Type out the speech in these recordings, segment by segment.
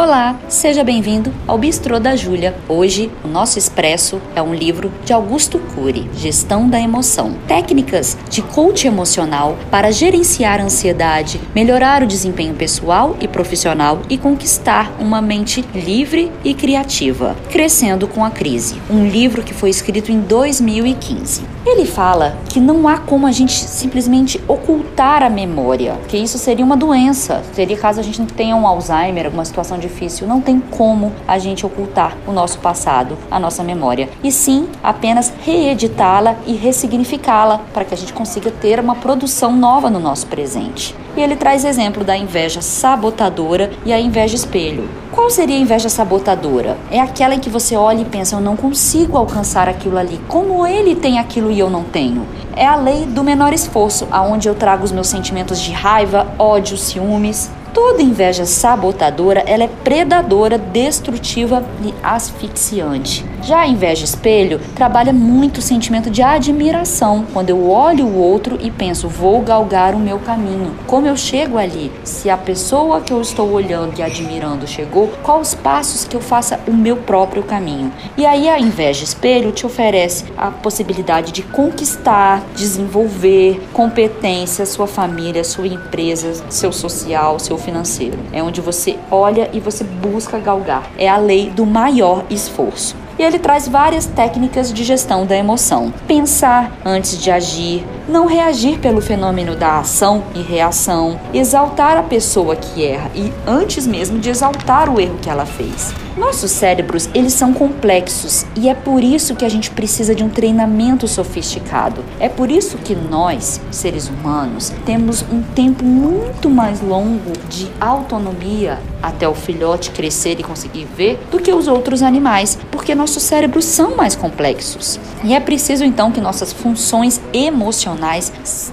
Olá, seja bem-vindo ao Bistrô da Júlia. Hoje, o nosso expresso é um livro de Augusto Cury, Gestão da Emoção. Técnicas de coach emocional para gerenciar a ansiedade, melhorar o desempenho pessoal e profissional e conquistar uma mente livre e criativa. Crescendo com a crise. Um livro que foi escrito em 2015. Ele fala que não há como a gente simplesmente ocultar a memória, que isso seria uma doença. Seria caso a gente tenha um Alzheimer, alguma situação de difícil, não tem como a gente ocultar o nosso passado, a nossa memória, e sim apenas reeditá-la e ressignificá-la para que a gente consiga ter uma produção nova no nosso presente. E ele traz exemplo da inveja sabotadora e a inveja espelho. Qual seria a inveja sabotadora? É aquela em que você olha e pensa: eu não consigo alcançar aquilo ali. Como ele tem aquilo e eu não tenho? É a lei do menor esforço, aonde eu trago os meus sentimentos de raiva, ódio, ciúmes, Toda inveja sabotadora, ela é predadora, destrutiva e asfixiante. Já a inveja espelho trabalha muito o sentimento de admiração, quando eu olho o outro e penso, vou galgar o meu caminho. Como eu chego ali? Se a pessoa que eu estou olhando e admirando chegou, quais os passos que eu faça o meu próprio caminho? E aí a inveja espelho te oferece a possibilidade de conquistar, desenvolver competência, sua família, sua empresa, seu social, seu financeiro. É onde você olha e você busca galgar. É a lei do maior esforço e ele traz várias técnicas de gestão da emoção. Pensar antes de agir, não reagir pelo fenômeno da ação e reação, exaltar a pessoa que erra e antes mesmo de exaltar o erro que ela fez. Nossos cérebros, eles são complexos e é por isso que a gente precisa de um treinamento sofisticado. É por isso que nós, seres humanos, temos um tempo muito mais longo de autonomia até o filhote crescer e conseguir ver do que os outros animais, porque nossos cérebros são mais complexos. E é preciso então que nossas funções emocionais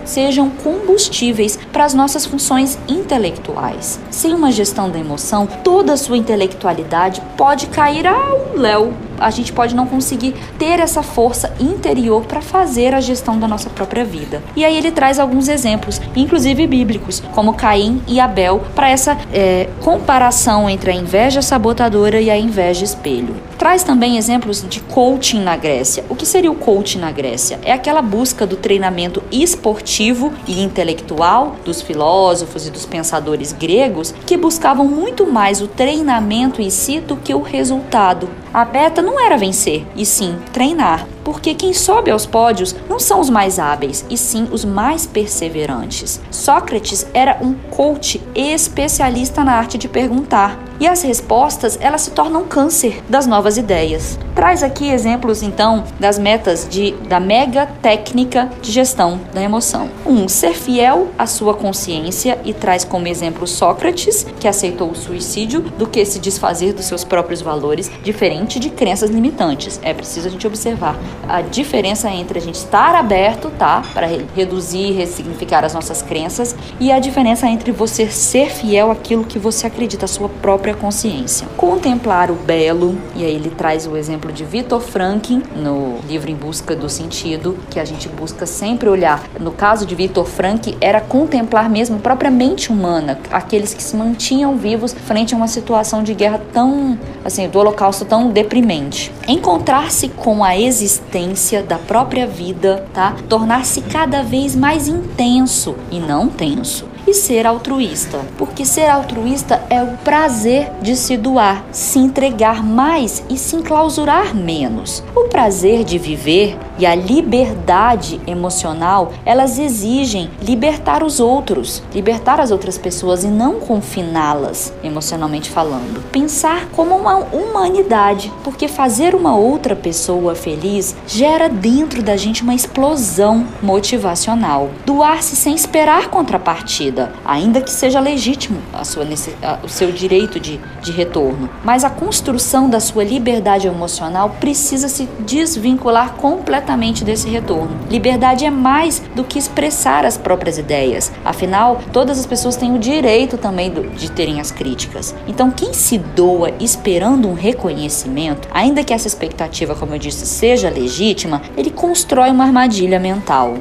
sejam combustíveis para as nossas funções intelectuais. Sem uma gestão da emoção, toda a sua intelectualidade pode cair ao léu a gente pode não conseguir ter essa força interior para fazer a gestão da nossa própria vida. E aí ele traz alguns exemplos, inclusive bíblicos, como Caim e Abel, para essa é, comparação entre a inveja sabotadora e a inveja espelho. Traz também exemplos de coaching na Grécia. O que seria o coaching na Grécia? É aquela busca do treinamento esportivo e intelectual dos filósofos e dos pensadores gregos que buscavam muito mais o treinamento em si do que o resultado. A meta não era vencer, e sim treinar porque quem sobe aos pódios não são os mais hábeis, e sim os mais perseverantes. Sócrates era um coach especialista na arte de perguntar, e as respostas elas se tornam câncer das novas ideias. Traz aqui exemplos então das metas de da mega técnica de gestão da emoção. Um, ser fiel à sua consciência e traz como exemplo Sócrates, que aceitou o suicídio do que se desfazer dos seus próprios valores, diferente de crenças limitantes. É preciso a gente observar a diferença entre a gente estar aberto, tá, para reduzir e ressignificar as nossas crenças e a diferença entre você ser fiel àquilo que você acredita, a sua própria consciência. Contemplar o belo, e aí ele traz o exemplo de Viktor Frankl no livro Em Busca do Sentido, que a gente busca sempre olhar. No caso de Viktor Frankl, era contemplar mesmo a própria mente humana, aqueles que se mantinham vivos frente a uma situação de guerra tão, assim, do holocausto tão deprimente. Encontrar-se com a existência existência da própria vida, tá? Tornar-se cada vez mais intenso e não tenso e ser altruísta, porque ser altruísta é o prazer de se doar, se entregar mais e se enclausurar menos. O prazer de viver e a liberdade emocional, elas exigem libertar os outros, libertar as outras pessoas e não confiná-las emocionalmente falando. Pensar como uma humanidade, porque fazer uma outra pessoa feliz gera dentro da gente uma explosão motivacional. Doar-se sem esperar contrapartida ainda que seja legítimo a sua, a, o seu direito de, de retorno. Mas a construção da sua liberdade emocional precisa se desvincular completamente desse retorno. Liberdade é mais do que expressar as próprias ideias. Afinal, todas as pessoas têm o direito também do, de terem as críticas. Então, quem se doa esperando um reconhecimento, ainda que essa expectativa, como eu disse, seja legítima, ele constrói uma armadilha mental.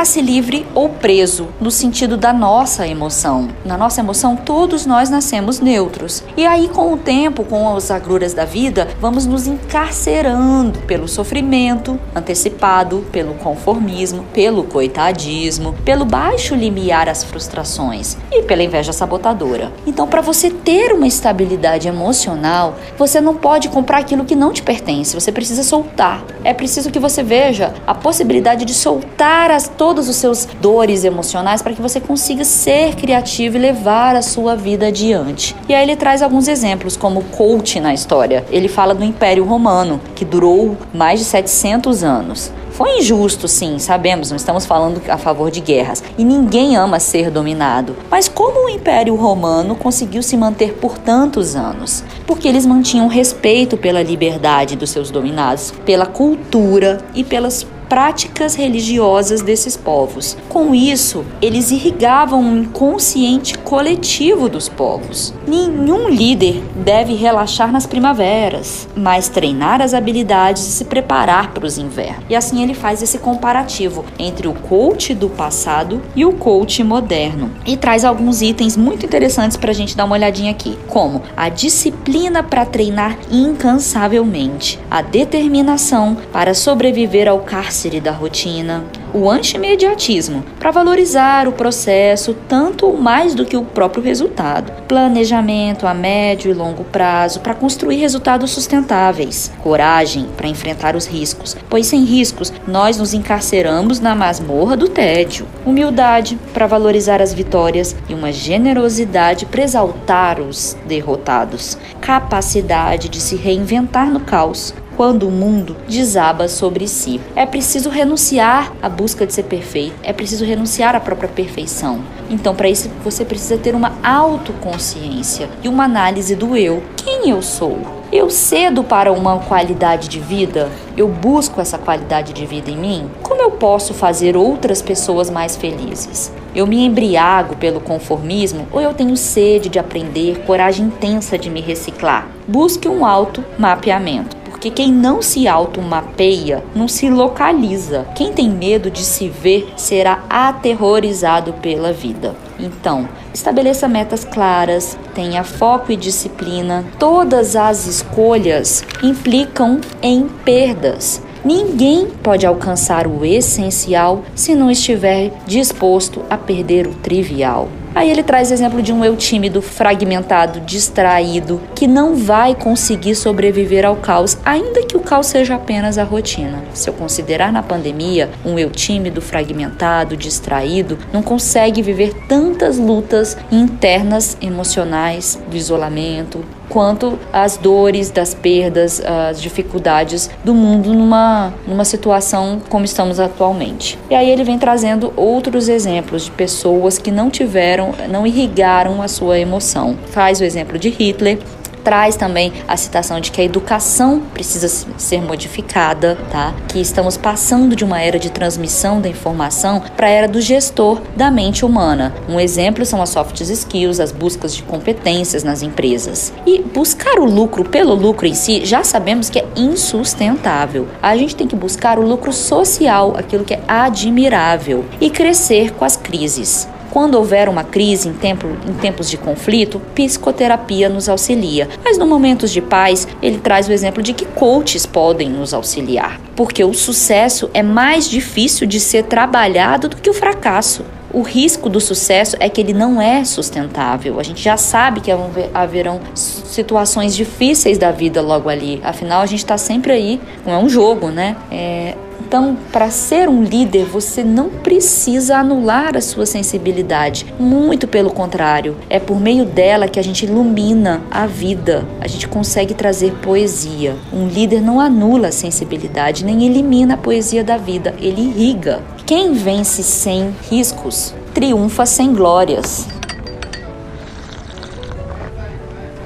Nasce livre ou preso, no sentido da nossa emoção. Na nossa emoção, todos nós nascemos neutros. E aí, com o tempo, com as agruras da vida, vamos nos encarcerando pelo sofrimento antecipado, pelo conformismo, pelo coitadismo, pelo baixo limiar às frustrações e pela inveja sabotadora. Então, para você ter uma estabilidade emocional, você não pode comprar aquilo que não te pertence, você precisa soltar. É preciso que você veja a possibilidade de soltar as, todos os seus dores emocionais para que você consiga ser criativo e levar a sua vida adiante. E aí ele traz alguns exemplos, como coach na história. Ele fala do Império Romano, que durou mais de 700 anos. Foi injusto, sim, sabemos, não estamos falando a favor de guerras. E ninguém ama ser dominado. Mas como o Império Romano conseguiu se manter por tantos anos? Porque eles mantinham respeito pela liberdade dos seus dominados, pela cultura e pelas práticas religiosas desses povos. Com isso, eles irrigavam o inconsciente coletivo dos povos. Nenhum líder deve relaxar nas primaveras, mas treinar as habilidades e se preparar para os invernos. E assim ele faz esse comparativo entre o coach do passado e o coach moderno. E traz alguns itens muito interessantes para a gente dar uma olhadinha aqui, como a disciplina para treinar incansavelmente, a determinação para sobreviver ao cárcere cárcere da rotina, o anti-imediatismo, para valorizar o processo tanto mais do que o próprio resultado. Planejamento a médio e longo prazo para construir resultados sustentáveis. Coragem para enfrentar os riscos, pois sem riscos nós nos encarceramos na masmorra do tédio. Humildade para valorizar as vitórias e uma generosidade para exaltar os derrotados. Capacidade de se reinventar no caos quando o mundo desaba sobre si. É preciso renunciar à busca de ser perfeito, é preciso renunciar à própria perfeição. Então, para isso, você precisa ter uma autoconsciência e uma análise do eu. Quem eu sou? Eu cedo para uma qualidade de vida? Eu busco essa qualidade de vida em mim? Como eu posso fazer outras pessoas mais felizes? Eu me embriago pelo conformismo ou eu tenho sede de aprender, coragem intensa de me reciclar? Busque um auto mapeamento. Porque quem não se automapeia não se localiza. Quem tem medo de se ver será aterrorizado pela vida. Então, estabeleça metas claras, tenha foco e disciplina. Todas as escolhas implicam em perdas. Ninguém pode alcançar o essencial se não estiver disposto a perder o trivial. Aí ele traz exemplo de um eu tímido, fragmentado, distraído, que não vai conseguir sobreviver ao caos, ainda que o caos seja apenas a rotina. Se eu considerar na pandemia, um eu tímido, fragmentado, distraído, não consegue viver tantas lutas internas emocionais do isolamento, quanto as dores das perdas, as dificuldades do mundo numa, numa situação como estamos atualmente. E aí ele vem trazendo outros exemplos de pessoas que não tiveram, não irrigaram a sua emoção. Faz o exemplo de Hitler, traz também a citação de que a educação precisa ser modificada, tá? Que estamos passando de uma era de transmissão da informação para a era do gestor da mente humana. Um exemplo são as soft skills, as buscas de competências nas empresas. E buscar o lucro pelo lucro em si, já sabemos que é insustentável. A gente tem que buscar o lucro social, aquilo que é admirável, e crescer com as crises. Quando houver uma crise em, tempo, em tempos de conflito, psicoterapia nos auxilia. Mas no momentos de paz, ele traz o exemplo de que coaches podem nos auxiliar. Porque o sucesso é mais difícil de ser trabalhado do que o fracasso. O risco do sucesso é que ele não é sustentável. A gente já sabe que haverão situações difíceis da vida logo ali. Afinal, a gente está sempre aí. Não é um jogo, né? É, então, para ser um líder, você não precisa anular a sua sensibilidade. Muito pelo contrário, é por meio dela que a gente ilumina a vida. A gente consegue trazer poesia. Um líder não anula a sensibilidade nem elimina a poesia da vida, ele irriga. Quem vence sem riscos triunfa sem glórias.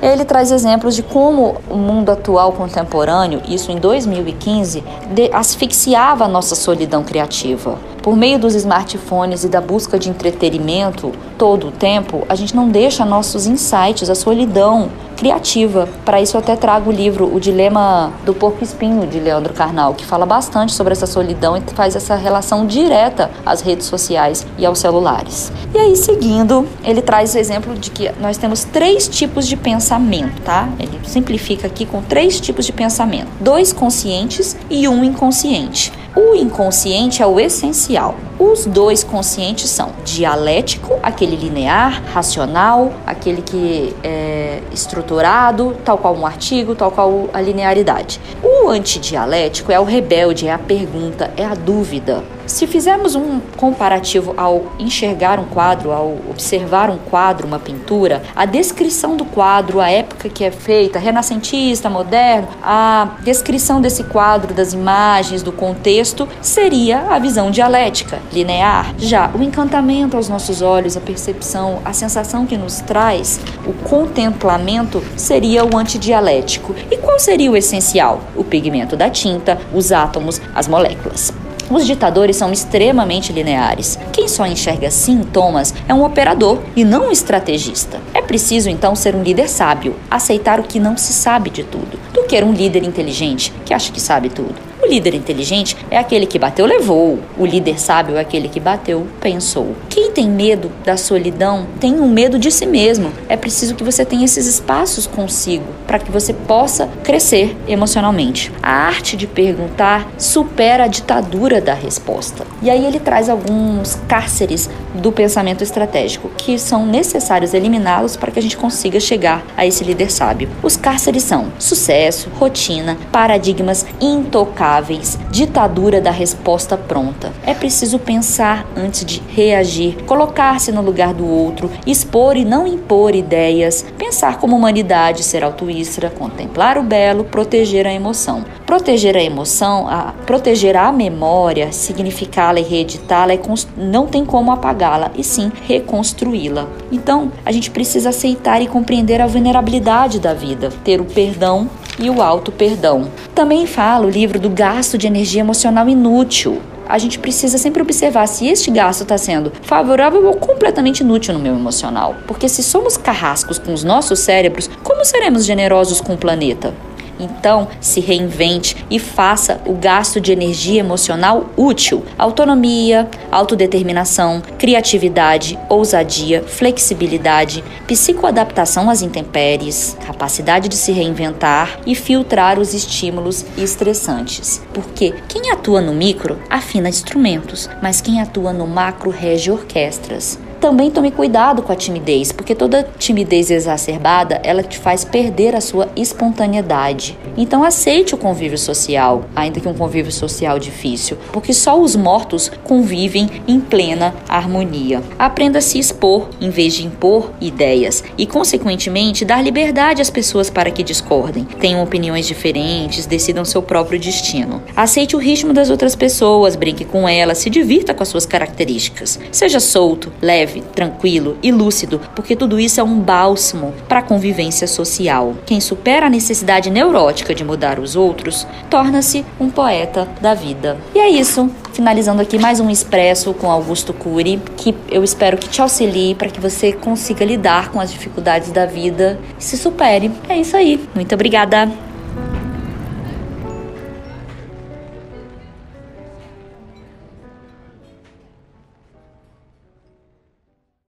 Ele traz exemplos de como o mundo atual contemporâneo, isso em 2015, asfixiava a nossa solidão criativa. Por meio dos smartphones e da busca de entretenimento todo o tempo, a gente não deixa nossos insights, a solidão criativa. Para isso eu até trago o livro O Dilema do Porco Espinho de Leandro Carnal, que fala bastante sobre essa solidão e faz essa relação direta às redes sociais e aos celulares. E aí seguindo, ele traz o exemplo de que nós temos três tipos de pensamento, tá? Ele simplifica aqui com três tipos de pensamento: dois conscientes e um inconsciente. O inconsciente é o essencial. Os dois conscientes são dialético, aquele linear, racional, aquele que é estruturado, tal qual um artigo, tal qual a linearidade. O antidialético é o rebelde, é a pergunta, é a dúvida. Se fizermos um comparativo ao enxergar um quadro, ao observar um quadro, uma pintura, a descrição do quadro, a época que é feita, renascentista, moderno, a descrição desse quadro, das imagens, do contexto, seria a visão dialética, linear. Já o encantamento aos nossos olhos, a percepção, a sensação que nos traz, o contemplamento, seria o antidialético. E qual seria o essencial? O pigmento da tinta, os átomos, as moléculas. Os ditadores são extremamente lineares. Quem só enxerga sintomas é um operador e não um estrategista. É preciso então ser um líder sábio, aceitar o que não se sabe de tudo, do que um líder inteligente que acha que sabe tudo. O líder inteligente é aquele que bateu, levou. O líder sábio é aquele que bateu, pensou. Quem tem medo da solidão tem um medo de si mesmo. É preciso que você tenha esses espaços consigo para que você possa crescer emocionalmente. A arte de perguntar supera a ditadura da resposta. E aí ele traz alguns cárceres do pensamento estratégico que são necessários eliminá-los para que a gente consiga chegar a esse líder sábio. Os cárceres são sucesso, rotina, paradigmas intocáveis ditadura da resposta pronta. É preciso pensar antes de reagir, colocar-se no lugar do outro, expor e não impor ideias, pensar como humanidade, ser altruísta, contemplar o belo, proteger a emoção. Proteger a emoção, a, proteger a memória, significá-la e reeditá-la, é não tem como apagá-la, e sim reconstruí-la. Então, a gente precisa aceitar e compreender a vulnerabilidade da vida, ter o perdão e o auto-perdão. Também fala o livro do gasto de energia emocional inútil. A gente precisa sempre observar se este gasto está sendo favorável ou completamente inútil no meu emocional. Porque se somos carrascos com os nossos cérebros, como seremos generosos com o planeta? Então, se reinvente e faça o gasto de energia emocional útil. Autonomia, autodeterminação, criatividade, ousadia, flexibilidade, psicoadaptação às intempéries, capacidade de se reinventar e filtrar os estímulos estressantes. Porque quem atua no micro afina instrumentos, mas quem atua no macro rege orquestras também tome cuidado com a timidez, porque toda timidez exacerbada, ela te faz perder a sua espontaneidade. Então aceite o convívio social, ainda que um convívio social difícil, porque só os mortos convivem em plena harmonia. Aprenda a se expor em vez de impor ideias e, consequentemente, dar liberdade às pessoas para que discordem, tenham opiniões diferentes, decidam seu próprio destino. Aceite o ritmo das outras pessoas, brinque com elas, se divirta com as suas características. Seja solto, leve leve, tranquilo e lúcido, porque tudo isso é um bálsamo para a convivência social. Quem supera a necessidade neurótica de mudar os outros torna-se um poeta da vida. E é isso. Finalizando aqui mais um expresso com Augusto Cury, que eu espero que te auxilie para que você consiga lidar com as dificuldades da vida e se supere. É isso aí. Muito obrigada.